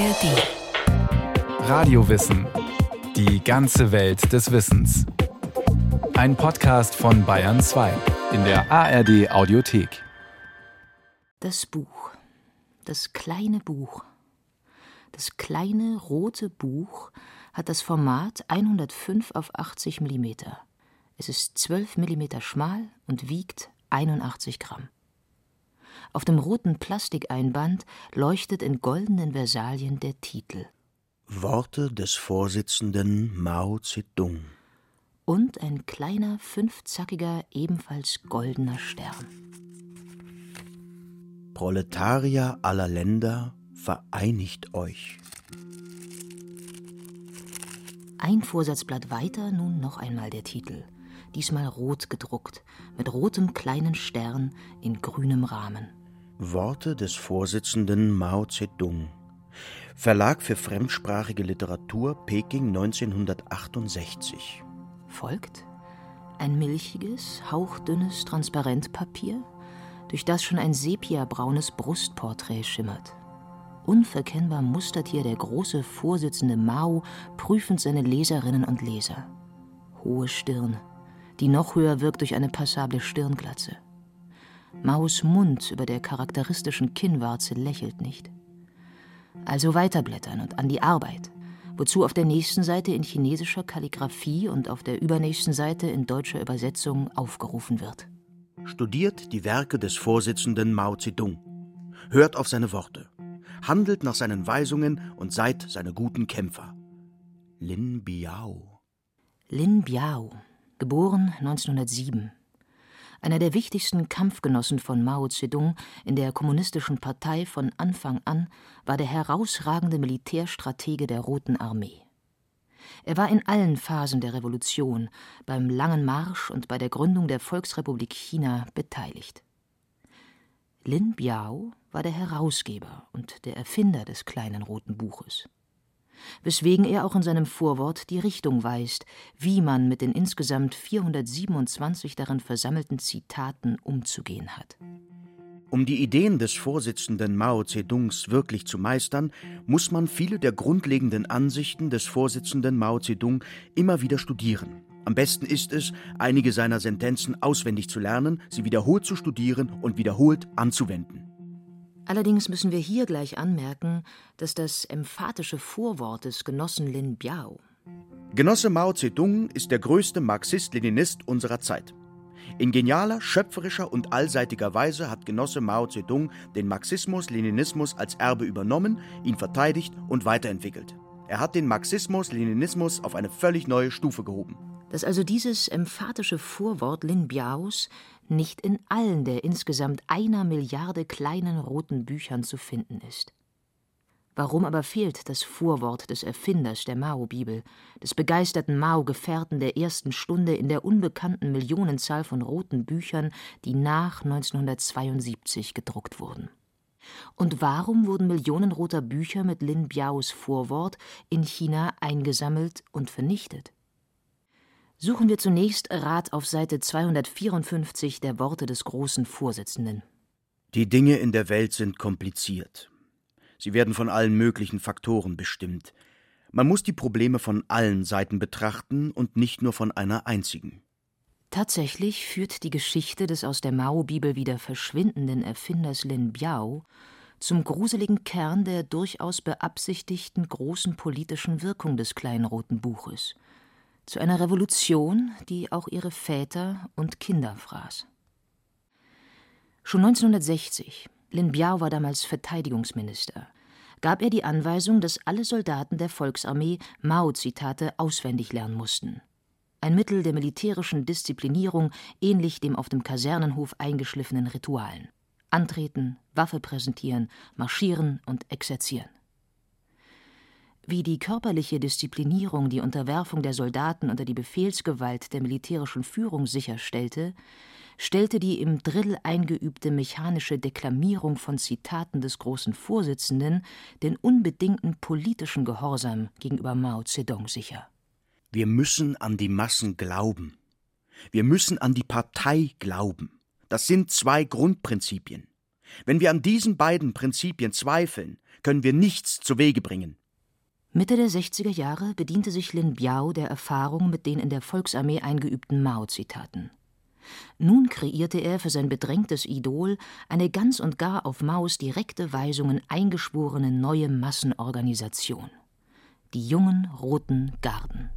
ARD. Radiowissen. Die ganze Welt des Wissens. Ein Podcast von Bayern 2 in der ARD Audiothek. Das Buch. Das kleine Buch. Das kleine rote Buch hat das Format 105 auf 80 mm. Es ist 12 mm schmal und wiegt 81 Gramm. Auf dem roten Plastikeinband leuchtet in goldenen Versalien der Titel Worte des Vorsitzenden Mao Zedong. und ein kleiner fünfzackiger, ebenfalls goldener Stern. Proletarier aller Länder, vereinigt euch. Ein Vorsatzblatt weiter nun noch einmal der Titel, diesmal rot gedruckt, mit rotem kleinen Stern in grünem Rahmen. Worte des Vorsitzenden Mao Zedong. Verlag für fremdsprachige Literatur Peking 1968. Folgt ein milchiges, hauchdünnes Transparentpapier, durch das schon ein sepiabraunes Brustporträt schimmert. Unverkennbar mustert hier der große Vorsitzende Mao prüfend seine Leserinnen und Leser. Hohe Stirn, die noch höher wirkt durch eine passable Stirnglatze. Maos Mund über der charakteristischen Kinnwarze lächelt nicht. Also weiterblättern und an die Arbeit, wozu auf der nächsten Seite in chinesischer Kalligraphie und auf der übernächsten Seite in deutscher Übersetzung aufgerufen wird. Studiert die Werke des Vorsitzenden Mao Zedong. Hört auf seine Worte. Handelt nach seinen Weisungen und seid seine guten Kämpfer. Lin Biao. Lin Biao, geboren 1907. Einer der wichtigsten Kampfgenossen von Mao Zedong in der Kommunistischen Partei von Anfang an war der herausragende Militärstratege der Roten Armee. Er war in allen Phasen der Revolution, beim Langen Marsch und bei der Gründung der Volksrepublik China beteiligt. Lin Biao war der Herausgeber und der Erfinder des kleinen roten Buches weswegen er auch in seinem Vorwort die Richtung weist, wie man mit den insgesamt 427 darin versammelten Zitaten umzugehen hat. Um die Ideen des Vorsitzenden Mao Zedongs wirklich zu meistern, muss man viele der grundlegenden Ansichten des Vorsitzenden Mao Zedong immer wieder studieren. Am besten ist es, einige seiner Sentenzen auswendig zu lernen, sie wiederholt zu studieren und wiederholt anzuwenden. Allerdings müssen wir hier gleich anmerken, dass das emphatische Vorwort des Genossen Lin Biao Genosse Mao Zedong ist der größte Marxist-Leninist unserer Zeit. In genialer, schöpferischer und allseitiger Weise hat Genosse Mao Zedong den Marxismus-Leninismus als Erbe übernommen, ihn verteidigt und weiterentwickelt. Er hat den Marxismus-Leninismus auf eine völlig neue Stufe gehoben. Dass also dieses emphatische Vorwort Lin Biaos nicht in allen der insgesamt einer Milliarde kleinen roten Büchern zu finden ist. Warum aber fehlt das Vorwort des Erfinders der Mao-Bibel, des begeisterten Mao-Gefährten der ersten Stunde in der unbekannten Millionenzahl von roten Büchern, die nach 1972 gedruckt wurden? Und warum wurden Millionen roter Bücher mit Lin Biaos Vorwort in China eingesammelt und vernichtet? Suchen wir zunächst Rat auf Seite 254 der Worte des großen Vorsitzenden. Die Dinge in der Welt sind kompliziert. Sie werden von allen möglichen Faktoren bestimmt. Man muss die Probleme von allen Seiten betrachten und nicht nur von einer einzigen. Tatsächlich führt die Geschichte des aus der Mao-Bibel wieder verschwindenden Erfinders Lin Biao zum gruseligen Kern der durchaus beabsichtigten großen politischen Wirkung des kleinen roten Buches. Zu einer Revolution, die auch ihre Väter und Kinder fraß. Schon 1960, Lin Biao war damals Verteidigungsminister, gab er die Anweisung, dass alle Soldaten der Volksarmee Mao-Zitate auswendig lernen mussten. Ein Mittel der militärischen Disziplinierung, ähnlich dem auf dem Kasernenhof eingeschliffenen Ritualen. Antreten, Waffe präsentieren, marschieren und exerzieren. Wie die körperliche Disziplinierung die Unterwerfung der Soldaten unter die Befehlsgewalt der militärischen Führung sicherstellte, stellte die im Drill eingeübte mechanische Deklamierung von Zitaten des großen Vorsitzenden den unbedingten politischen Gehorsam gegenüber Mao Zedong sicher. Wir müssen an die Massen glauben. Wir müssen an die Partei glauben. Das sind zwei Grundprinzipien. Wenn wir an diesen beiden Prinzipien zweifeln, können wir nichts zu Wege bringen. Mitte der 60er Jahre bediente sich Lin Biao der Erfahrung mit den in der Volksarmee eingeübten Mao-Zitaten. Nun kreierte er für sein bedrängtes Idol eine ganz und gar auf Maos direkte Weisungen eingeschworene neue Massenorganisation. Die jungen Roten Garden.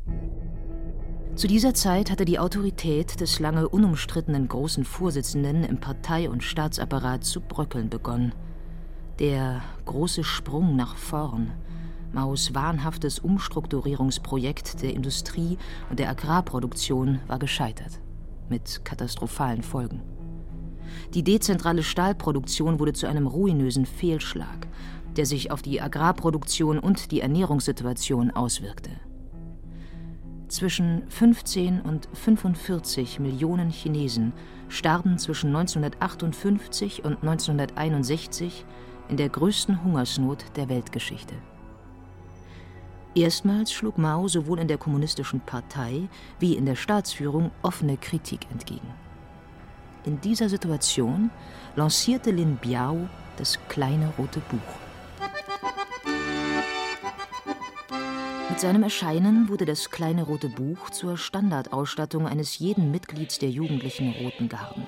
Zu dieser Zeit hatte die Autorität des lange unumstrittenen großen Vorsitzenden im Partei- und Staatsapparat zu bröckeln begonnen. Der große Sprung nach vorn, Maos wahnhaftes Umstrukturierungsprojekt der Industrie und der Agrarproduktion war gescheitert mit katastrophalen Folgen. Die dezentrale Stahlproduktion wurde zu einem ruinösen Fehlschlag, der sich auf die Agrarproduktion und die Ernährungssituation auswirkte. Zwischen 15 und 45 Millionen Chinesen starben zwischen 1958 und 1961 in der größten Hungersnot der Weltgeschichte. Erstmals schlug Mao sowohl in der Kommunistischen Partei wie in der Staatsführung offene Kritik entgegen. In dieser Situation lancierte Lin Biao das kleine rote Buch. Mit seinem Erscheinen wurde das kleine rote Buch zur Standardausstattung eines jeden Mitglieds der jugendlichen Roten Garden.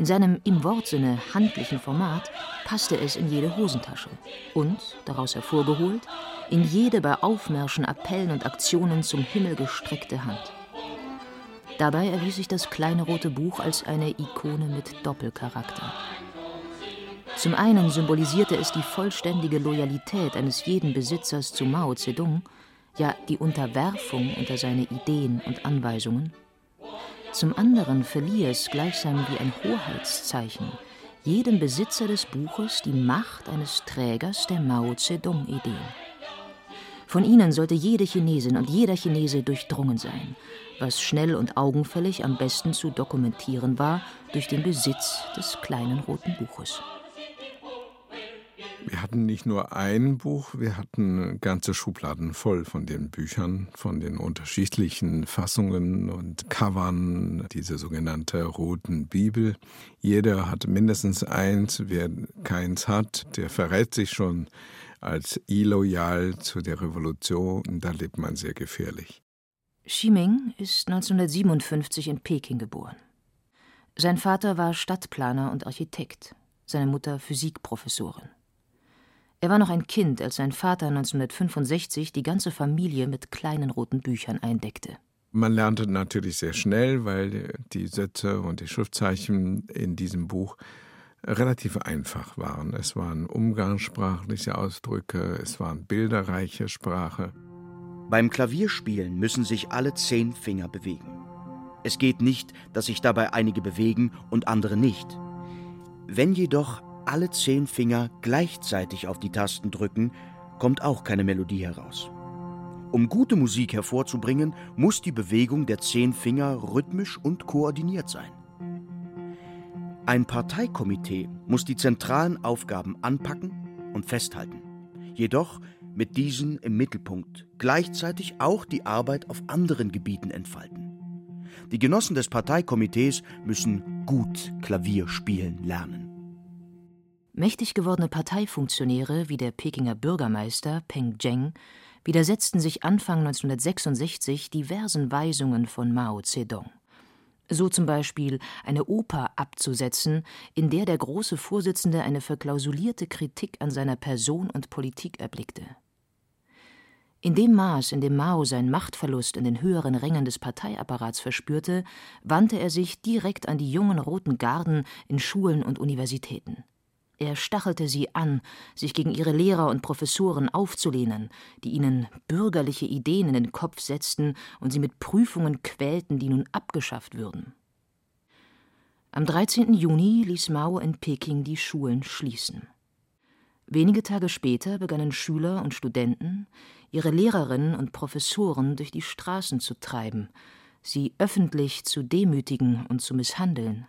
In seinem im Wortsinne handlichen Format passte es in jede Hosentasche und, daraus hervorgeholt, in jede bei Aufmärschen, Appellen und Aktionen zum Himmel gestreckte Hand. Dabei erwies sich das kleine rote Buch als eine Ikone mit Doppelcharakter. Zum einen symbolisierte es die vollständige Loyalität eines jeden Besitzers zu Mao Zedong, ja die Unterwerfung unter seine Ideen und Anweisungen. Zum anderen verlieh es gleichsam wie ein Hoheitszeichen jedem Besitzer des Buches die Macht eines Trägers der Mao Zedong-Ideen. Von ihnen sollte jede Chinesin und jeder Chinese durchdrungen sein, was schnell und augenfällig am besten zu dokumentieren war durch den Besitz des kleinen roten Buches. Wir hatten nicht nur ein Buch, wir hatten ganze Schubladen voll von den Büchern, von den unterschiedlichen Fassungen und Covern, diese sogenannte roten Bibel. Jeder hat mindestens eins, wer keins hat, der verrät sich schon als illoyal zu der Revolution. Da lebt man sehr gefährlich. Ximing ist 1957 in Peking geboren. Sein Vater war Stadtplaner und Architekt, seine Mutter Physikprofessorin. Er war noch ein Kind, als sein Vater 1965 die ganze Familie mit kleinen roten Büchern eindeckte. Man lernte natürlich sehr schnell, weil die Sätze und die Schriftzeichen in diesem Buch relativ einfach waren. Es waren umgangssprachliche Ausdrücke, es waren bilderreiche Sprache. Beim Klavierspielen müssen sich alle zehn Finger bewegen. Es geht nicht, dass sich dabei einige bewegen und andere nicht. Wenn jedoch alle zehn Finger gleichzeitig auf die Tasten drücken, kommt auch keine Melodie heraus. Um gute Musik hervorzubringen, muss die Bewegung der zehn Finger rhythmisch und koordiniert sein. Ein Parteikomitee muss die zentralen Aufgaben anpacken und festhalten, jedoch mit diesen im Mittelpunkt gleichzeitig auch die Arbeit auf anderen Gebieten entfalten. Die Genossen des Parteikomitees müssen gut Klavier spielen lernen. Mächtig gewordene Parteifunktionäre wie der Pekinger Bürgermeister Peng Zheng widersetzten sich Anfang 1966 diversen Weisungen von Mao Zedong so zum Beispiel eine Oper abzusetzen, in der der große Vorsitzende eine verklausulierte Kritik an seiner Person und Politik erblickte. In dem Maß, in dem Mao seinen Machtverlust in den höheren Rängen des Parteiapparats verspürte, wandte er sich direkt an die jungen roten Garden in Schulen und Universitäten. Er stachelte sie an, sich gegen ihre Lehrer und Professoren aufzulehnen, die ihnen bürgerliche Ideen in den Kopf setzten und sie mit Prüfungen quälten, die nun abgeschafft würden. Am 13. Juni ließ Mao in Peking die Schulen schließen. Wenige Tage später begannen Schüler und Studenten, ihre Lehrerinnen und Professoren durch die Straßen zu treiben, sie öffentlich zu demütigen und zu misshandeln.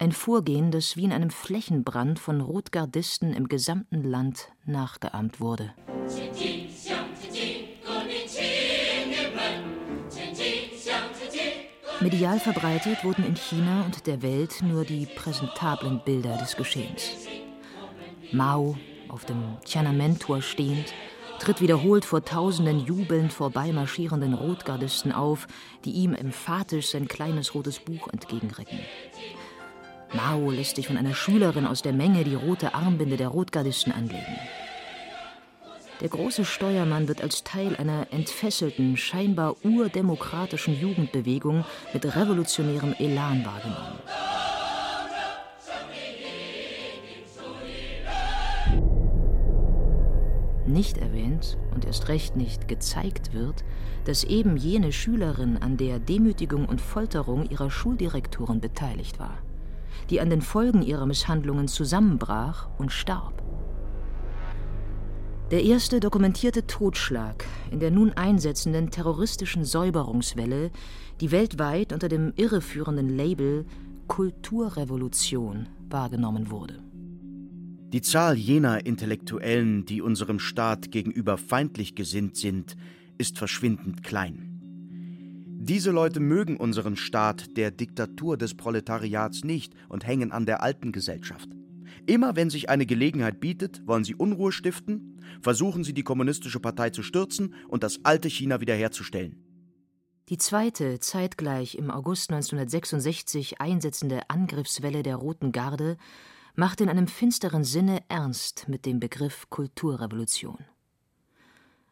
Ein Vorgehen, das wie in einem Flächenbrand von Rotgardisten im gesamten Land nachgeahmt wurde. Medial verbreitet wurden in China und der Welt nur die präsentablen Bilder des Geschehens. Mao, auf dem Tiananmen-Tor stehend, tritt wiederholt vor tausenden jubelnd vorbeimarschierenden Rotgardisten auf, die ihm emphatisch sein kleines rotes Buch entgegenrecken. Mao lässt sich von einer Schülerin aus der Menge die rote Armbinde der Rotgardisten anlegen. Der große Steuermann wird als Teil einer entfesselten, scheinbar urdemokratischen Jugendbewegung mit revolutionärem Elan wahrgenommen. Nicht erwähnt und erst recht nicht gezeigt wird, dass eben jene Schülerin an der Demütigung und Folterung ihrer Schuldirektoren beteiligt war, die an den Folgen ihrer Misshandlungen zusammenbrach und starb. Der erste dokumentierte Totschlag in der nun einsetzenden terroristischen Säuberungswelle, die weltweit unter dem irreführenden Label Kulturrevolution wahrgenommen wurde. Die Zahl jener Intellektuellen, die unserem Staat gegenüber feindlich gesinnt sind, ist verschwindend klein. Diese Leute mögen unseren Staat der Diktatur des Proletariats nicht und hängen an der alten Gesellschaft. Immer wenn sich eine Gelegenheit bietet, wollen sie Unruhe stiften, versuchen sie die kommunistische Partei zu stürzen und das alte China wiederherzustellen. Die zweite, zeitgleich im August 1966 einsetzende Angriffswelle der Roten Garde macht in einem finsteren Sinne ernst mit dem Begriff Kulturrevolution.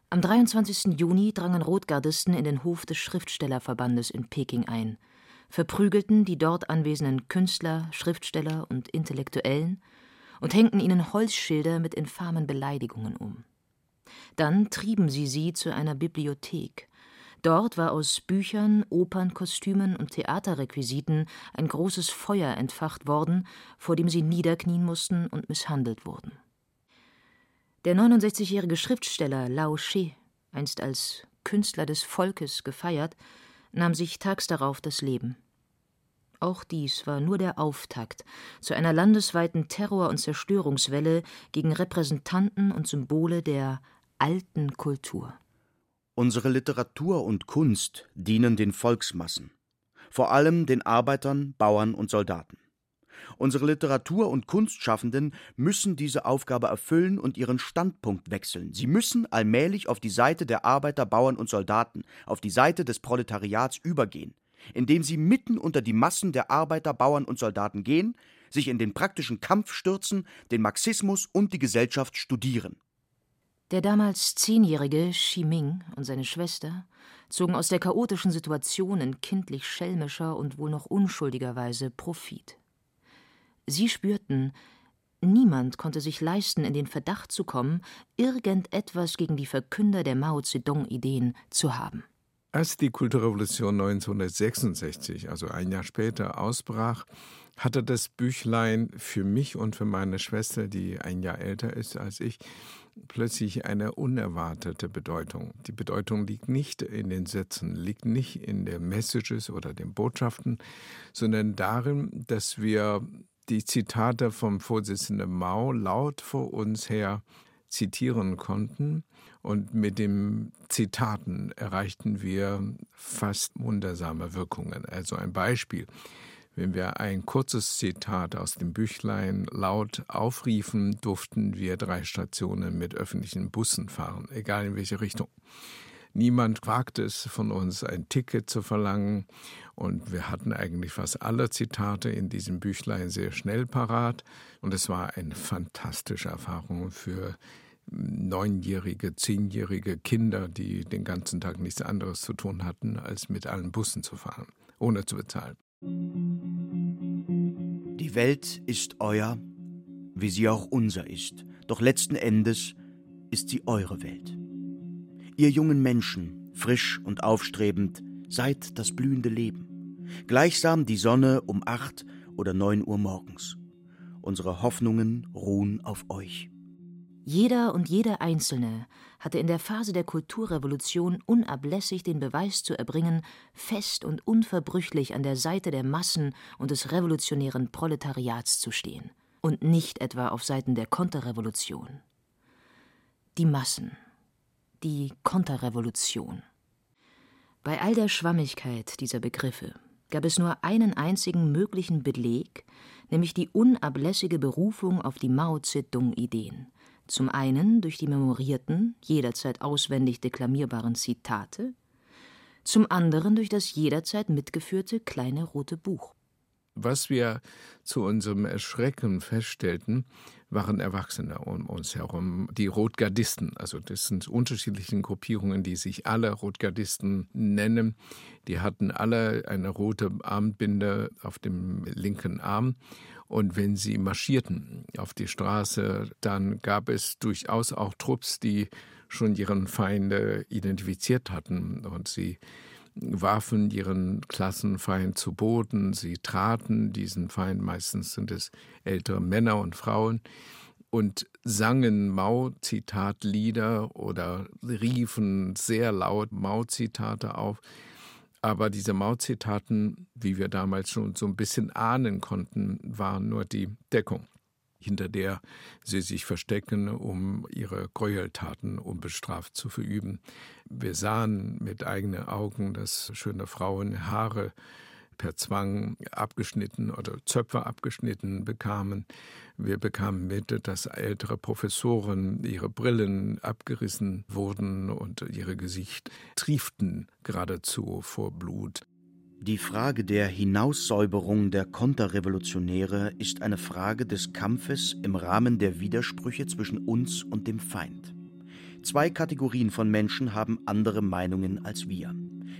Am 23. Juni drangen Rotgardisten in den Hof des Schriftstellerverbandes in Peking ein, verprügelten die dort anwesenden Künstler, Schriftsteller und Intellektuellen und hängten ihnen Holzschilder mit infamen Beleidigungen um. Dann trieben sie sie zu einer Bibliothek. Dort war aus Büchern, Opernkostümen und Theaterrequisiten ein großes Feuer entfacht worden, vor dem sie niederknien mussten und misshandelt wurden. Der 69-jährige Schriftsteller Lao She, einst als Künstler des Volkes gefeiert, nahm sich tags darauf das Leben. Auch dies war nur der Auftakt zu einer landesweiten Terror- und Zerstörungswelle gegen Repräsentanten und Symbole der alten Kultur. Unsere Literatur und Kunst dienen den Volksmassen, vor allem den Arbeitern, Bauern und Soldaten. Unsere Literatur- und Kunstschaffenden müssen diese Aufgabe erfüllen und ihren Standpunkt wechseln. Sie müssen allmählich auf die Seite der Arbeiter, Bauern und Soldaten, auf die Seite des Proletariats übergehen indem sie mitten unter die Massen der Arbeiter, Bauern und Soldaten gehen, sich in den praktischen Kampf stürzen, den Marxismus und die Gesellschaft studieren. Der damals zehnjährige Xi Ming und seine Schwester zogen aus der chaotischen Situation in kindlich schelmischer und wohl noch unschuldiger Weise Profit. Sie spürten, niemand konnte sich leisten, in den Verdacht zu kommen, irgendetwas gegen die Verkünder der Mao Zedong-Ideen zu haben. Als die Kulturrevolution 1966, also ein Jahr später, ausbrach, hatte das Büchlein für mich und für meine Schwester, die ein Jahr älter ist als ich, plötzlich eine unerwartete Bedeutung. Die Bedeutung liegt nicht in den Sätzen, liegt nicht in den Messages oder den Botschaften, sondern darin, dass wir die Zitate vom Vorsitzenden Mao laut vor uns her zitieren konnten. Und mit den Zitaten erreichten wir fast wundersame Wirkungen. Also ein Beispiel. Wenn wir ein kurzes Zitat aus dem Büchlein laut aufriefen, durften wir drei Stationen mit öffentlichen Bussen fahren, egal in welche Richtung. Niemand wagte es von uns, ein Ticket zu verlangen. Und wir hatten eigentlich fast alle Zitate in diesem Büchlein sehr schnell parat. Und es war eine fantastische Erfahrung für neunjährige, zehnjährige Kinder, die den ganzen Tag nichts anderes zu tun hatten, als mit allen Bussen zu fahren, ohne zu bezahlen. Die Welt ist euer, wie sie auch unser ist, doch letzten Endes ist sie eure Welt. Ihr jungen Menschen, frisch und aufstrebend, seid das blühende Leben. Gleichsam die Sonne um acht oder neun Uhr morgens. Unsere Hoffnungen ruhen auf euch. Jeder und jede Einzelne hatte in der Phase der Kulturrevolution unablässig den Beweis zu erbringen, fest und unverbrüchlich an der Seite der Massen und des revolutionären Proletariats zu stehen und nicht etwa auf Seiten der Konterrevolution. Die Massen die Konterrevolution. Bei all der Schwammigkeit dieser Begriffe, gab es nur einen einzigen möglichen Beleg, nämlich die unablässige Berufung auf die Mao Zedong-Ideen. Zum einen durch die memorierten, jederzeit auswendig deklamierbaren Zitate, zum anderen durch das jederzeit mitgeführte kleine rote Buch. Was wir zu unserem Erschrecken feststellten, waren Erwachsene um uns herum, die Rotgardisten. Also das sind unterschiedliche Gruppierungen, die sich alle Rotgardisten nennen. Die hatten alle eine rote Armbinde auf dem linken Arm. Und wenn sie marschierten auf die Straße, dann gab es durchaus auch Trupps, die schon ihren Feinde identifiziert hatten und sie warfen ihren Klassenfeind zu Boden, sie traten. Diesen Feind, meistens sind es ältere Männer und Frauen, und sangen Mao-Zitat-Lieder oder riefen sehr laut Mao-Zitate auf. Aber diese Mao-Zitaten, wie wir damals schon so ein bisschen ahnen konnten, waren nur die Deckung hinter der sie sich verstecken, um ihre Gräueltaten unbestraft zu verüben. Wir sahen mit eigenen Augen, dass schöne Frauen Haare per Zwang abgeschnitten oder Zöpfe abgeschnitten bekamen. Wir bekamen mit, dass ältere Professoren ihre Brillen abgerissen wurden und ihre Gesicht trieften geradezu vor Blut. Die Frage der Hinaussäuberung der Konterrevolutionäre ist eine Frage des Kampfes im Rahmen der Widersprüche zwischen uns und dem Feind. Zwei Kategorien von Menschen haben andere Meinungen als wir.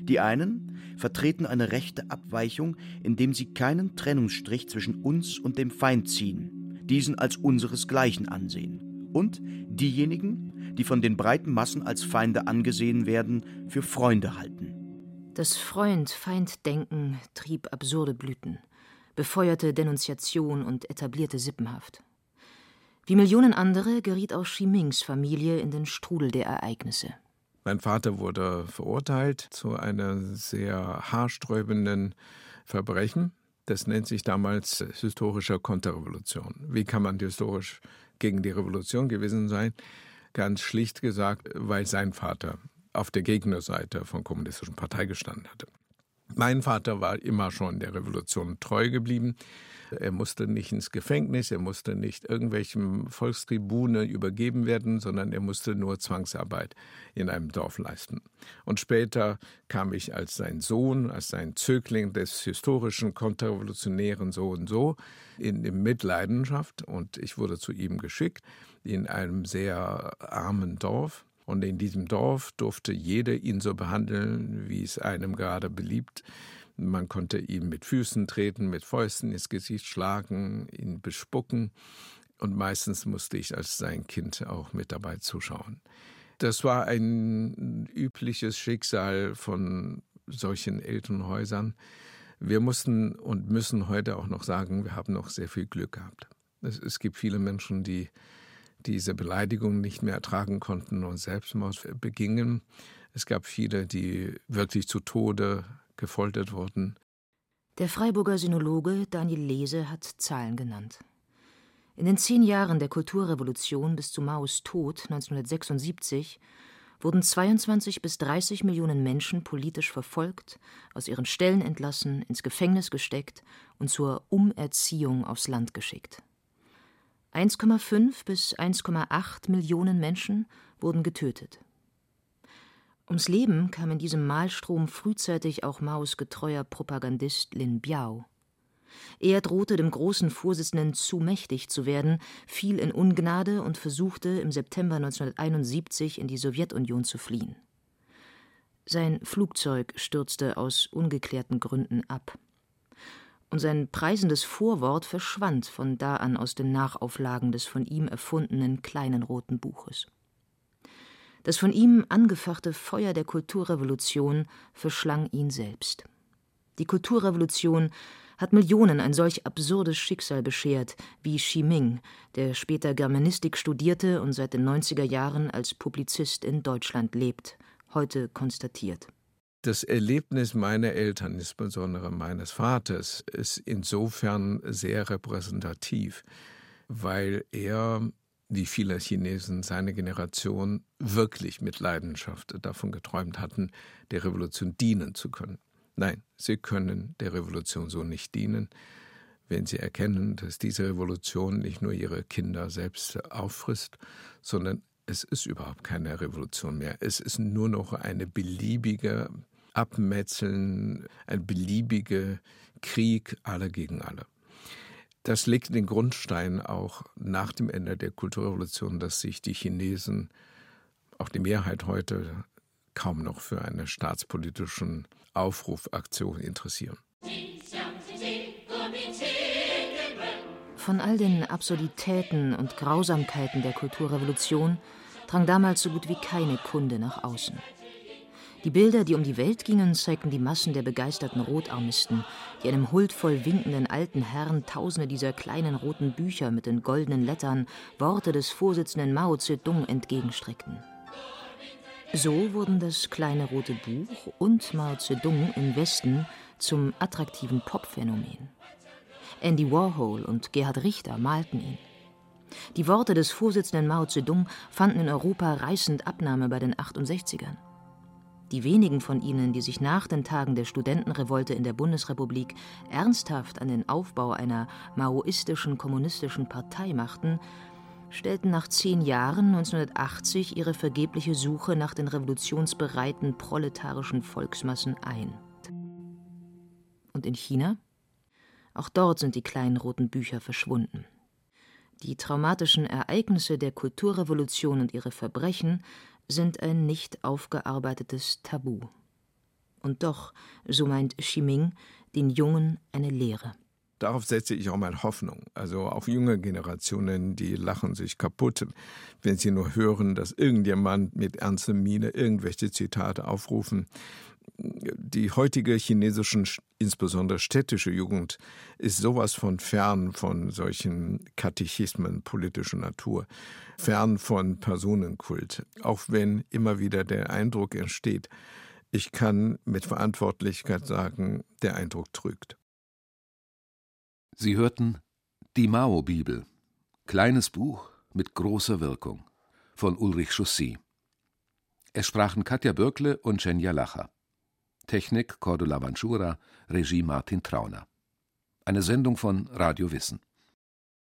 Die einen vertreten eine rechte Abweichung, indem sie keinen Trennungsstrich zwischen uns und dem Feind ziehen, diesen als unseresgleichen ansehen. Und diejenigen, die von den breiten Massen als Feinde angesehen werden, für Freunde halten. Das Freund-Feind-Denken trieb absurde Blüten, befeuerte Denunziation und etablierte Sippenhaft. Wie Millionen andere geriet auch Chimings Familie in den Strudel der Ereignisse. Mein Vater wurde verurteilt zu einem sehr haarsträubenden Verbrechen. Das nennt sich damals historische Konterrevolution. Wie kann man historisch gegen die Revolution gewesen sein? Ganz schlicht gesagt, weil sein Vater auf der Gegnerseite von kommunistischen Partei gestanden hatte. Mein Vater war immer schon der Revolution treu geblieben. Er musste nicht ins Gefängnis, er musste nicht irgendwelchem Volkstribune übergeben werden, sondern er musste nur Zwangsarbeit in einem Dorf leisten. Und später kam ich als sein Sohn, als sein Zögling des historischen konterrevolutionären so und so in, in Mitleidenschaft und ich wurde zu ihm geschickt in einem sehr armen Dorf und in diesem Dorf durfte jeder ihn so behandeln, wie es einem gerade beliebt. Man konnte ihm mit Füßen treten, mit Fäusten ins Gesicht schlagen, ihn bespucken. Und meistens musste ich als sein Kind auch mit dabei zuschauen. Das war ein übliches Schicksal von solchen Elternhäusern. Wir mussten und müssen heute auch noch sagen, wir haben noch sehr viel Glück gehabt. Es, es gibt viele Menschen, die diese Beleidigung nicht mehr ertragen konnten und Selbstmord begingen. Es gab viele, die wirklich zu Tode gefoltert wurden. Der Freiburger Sinologe Daniel Lese hat Zahlen genannt. In den zehn Jahren der Kulturrevolution bis zu Maos Tod 1976 wurden 22 bis 30 Millionen Menschen politisch verfolgt, aus ihren Stellen entlassen, ins Gefängnis gesteckt und zur Umerziehung aufs Land geschickt. 1,5 bis 1,8 Millionen Menschen wurden getötet. Ums Leben kam in diesem Malstrom frühzeitig auch Maos getreuer Propagandist Lin Biao. Er drohte dem großen Vorsitzenden zu mächtig zu werden, fiel in Ungnade und versuchte im September 1971 in die Sowjetunion zu fliehen. Sein Flugzeug stürzte aus ungeklärten Gründen ab und sein preisendes Vorwort verschwand von da an aus den Nachauflagen des von ihm erfundenen kleinen roten Buches. Das von ihm angefachte Feuer der Kulturrevolution verschlang ihn selbst. Die Kulturrevolution hat Millionen ein solch absurdes Schicksal beschert wie Xi Ming, der später Germanistik studierte und seit den 90er Jahren als Publizist in Deutschland lebt, heute konstatiert. Das Erlebnis meiner Eltern, insbesondere meines Vaters, ist insofern sehr repräsentativ, weil er, wie viele Chinesen seiner Generation, wirklich mit Leidenschaft davon geträumt hatten, der Revolution dienen zu können. Nein, sie können der Revolution so nicht dienen, wenn sie erkennen, dass diese Revolution nicht nur ihre Kinder selbst auffrisst, sondern es ist überhaupt keine Revolution mehr. Es ist nur noch eine beliebige Abmetzeln, ein beliebiger Krieg aller gegen alle. Das legt den Grundstein auch nach dem Ende der Kulturrevolution, dass sich die Chinesen, auch die Mehrheit heute, kaum noch für eine staatspolitischen Aufrufaktion interessieren. Von all den Absurditäten und Grausamkeiten der Kulturrevolution drang damals so gut wie keine Kunde nach außen. Die Bilder, die um die Welt gingen, zeigten die Massen der begeisterten Rotarmisten, die einem huldvoll winkenden alten Herrn tausende dieser kleinen roten Bücher mit den goldenen Lettern, Worte des Vorsitzenden Mao Zedong entgegenstreckten. So wurden das kleine rote Buch und Mao Zedong im Westen zum attraktiven Popphänomen. Andy Warhol und Gerhard Richter malten ihn. Die Worte des Vorsitzenden Mao Zedong fanden in Europa reißend Abnahme bei den 68ern. Die wenigen von ihnen, die sich nach den Tagen der Studentenrevolte in der Bundesrepublik ernsthaft an den Aufbau einer maoistischen kommunistischen Partei machten, stellten nach zehn Jahren 1980 ihre vergebliche Suche nach den revolutionsbereiten proletarischen Volksmassen ein. Und in China? Auch dort sind die kleinen roten Bücher verschwunden. Die traumatischen Ereignisse der Kulturrevolution und ihre Verbrechen sind ein nicht aufgearbeitetes Tabu. Und doch, so meint Ximing, den Jungen eine Lehre. Darauf setze ich auch meine Hoffnung. Also auf junge Generationen, die lachen sich kaputt, wenn sie nur hören, dass irgendjemand mit ernster Miene irgendwelche Zitate aufrufen die heutige chinesische, insbesondere städtische Jugend ist sowas von fern von solchen Katechismen politischer Natur, fern von Personenkult, auch wenn immer wieder der Eindruck entsteht, ich kann mit Verantwortlichkeit sagen, der Eindruck trügt. Sie hörten Die Mao-Bibel, kleines Buch mit großer Wirkung von Ulrich Chaussy. Es sprachen Katja Bürkle und Jenja Lacher. Technik Cordula Vanschura, Regie Martin Trauner. Eine Sendung von Radio Wissen.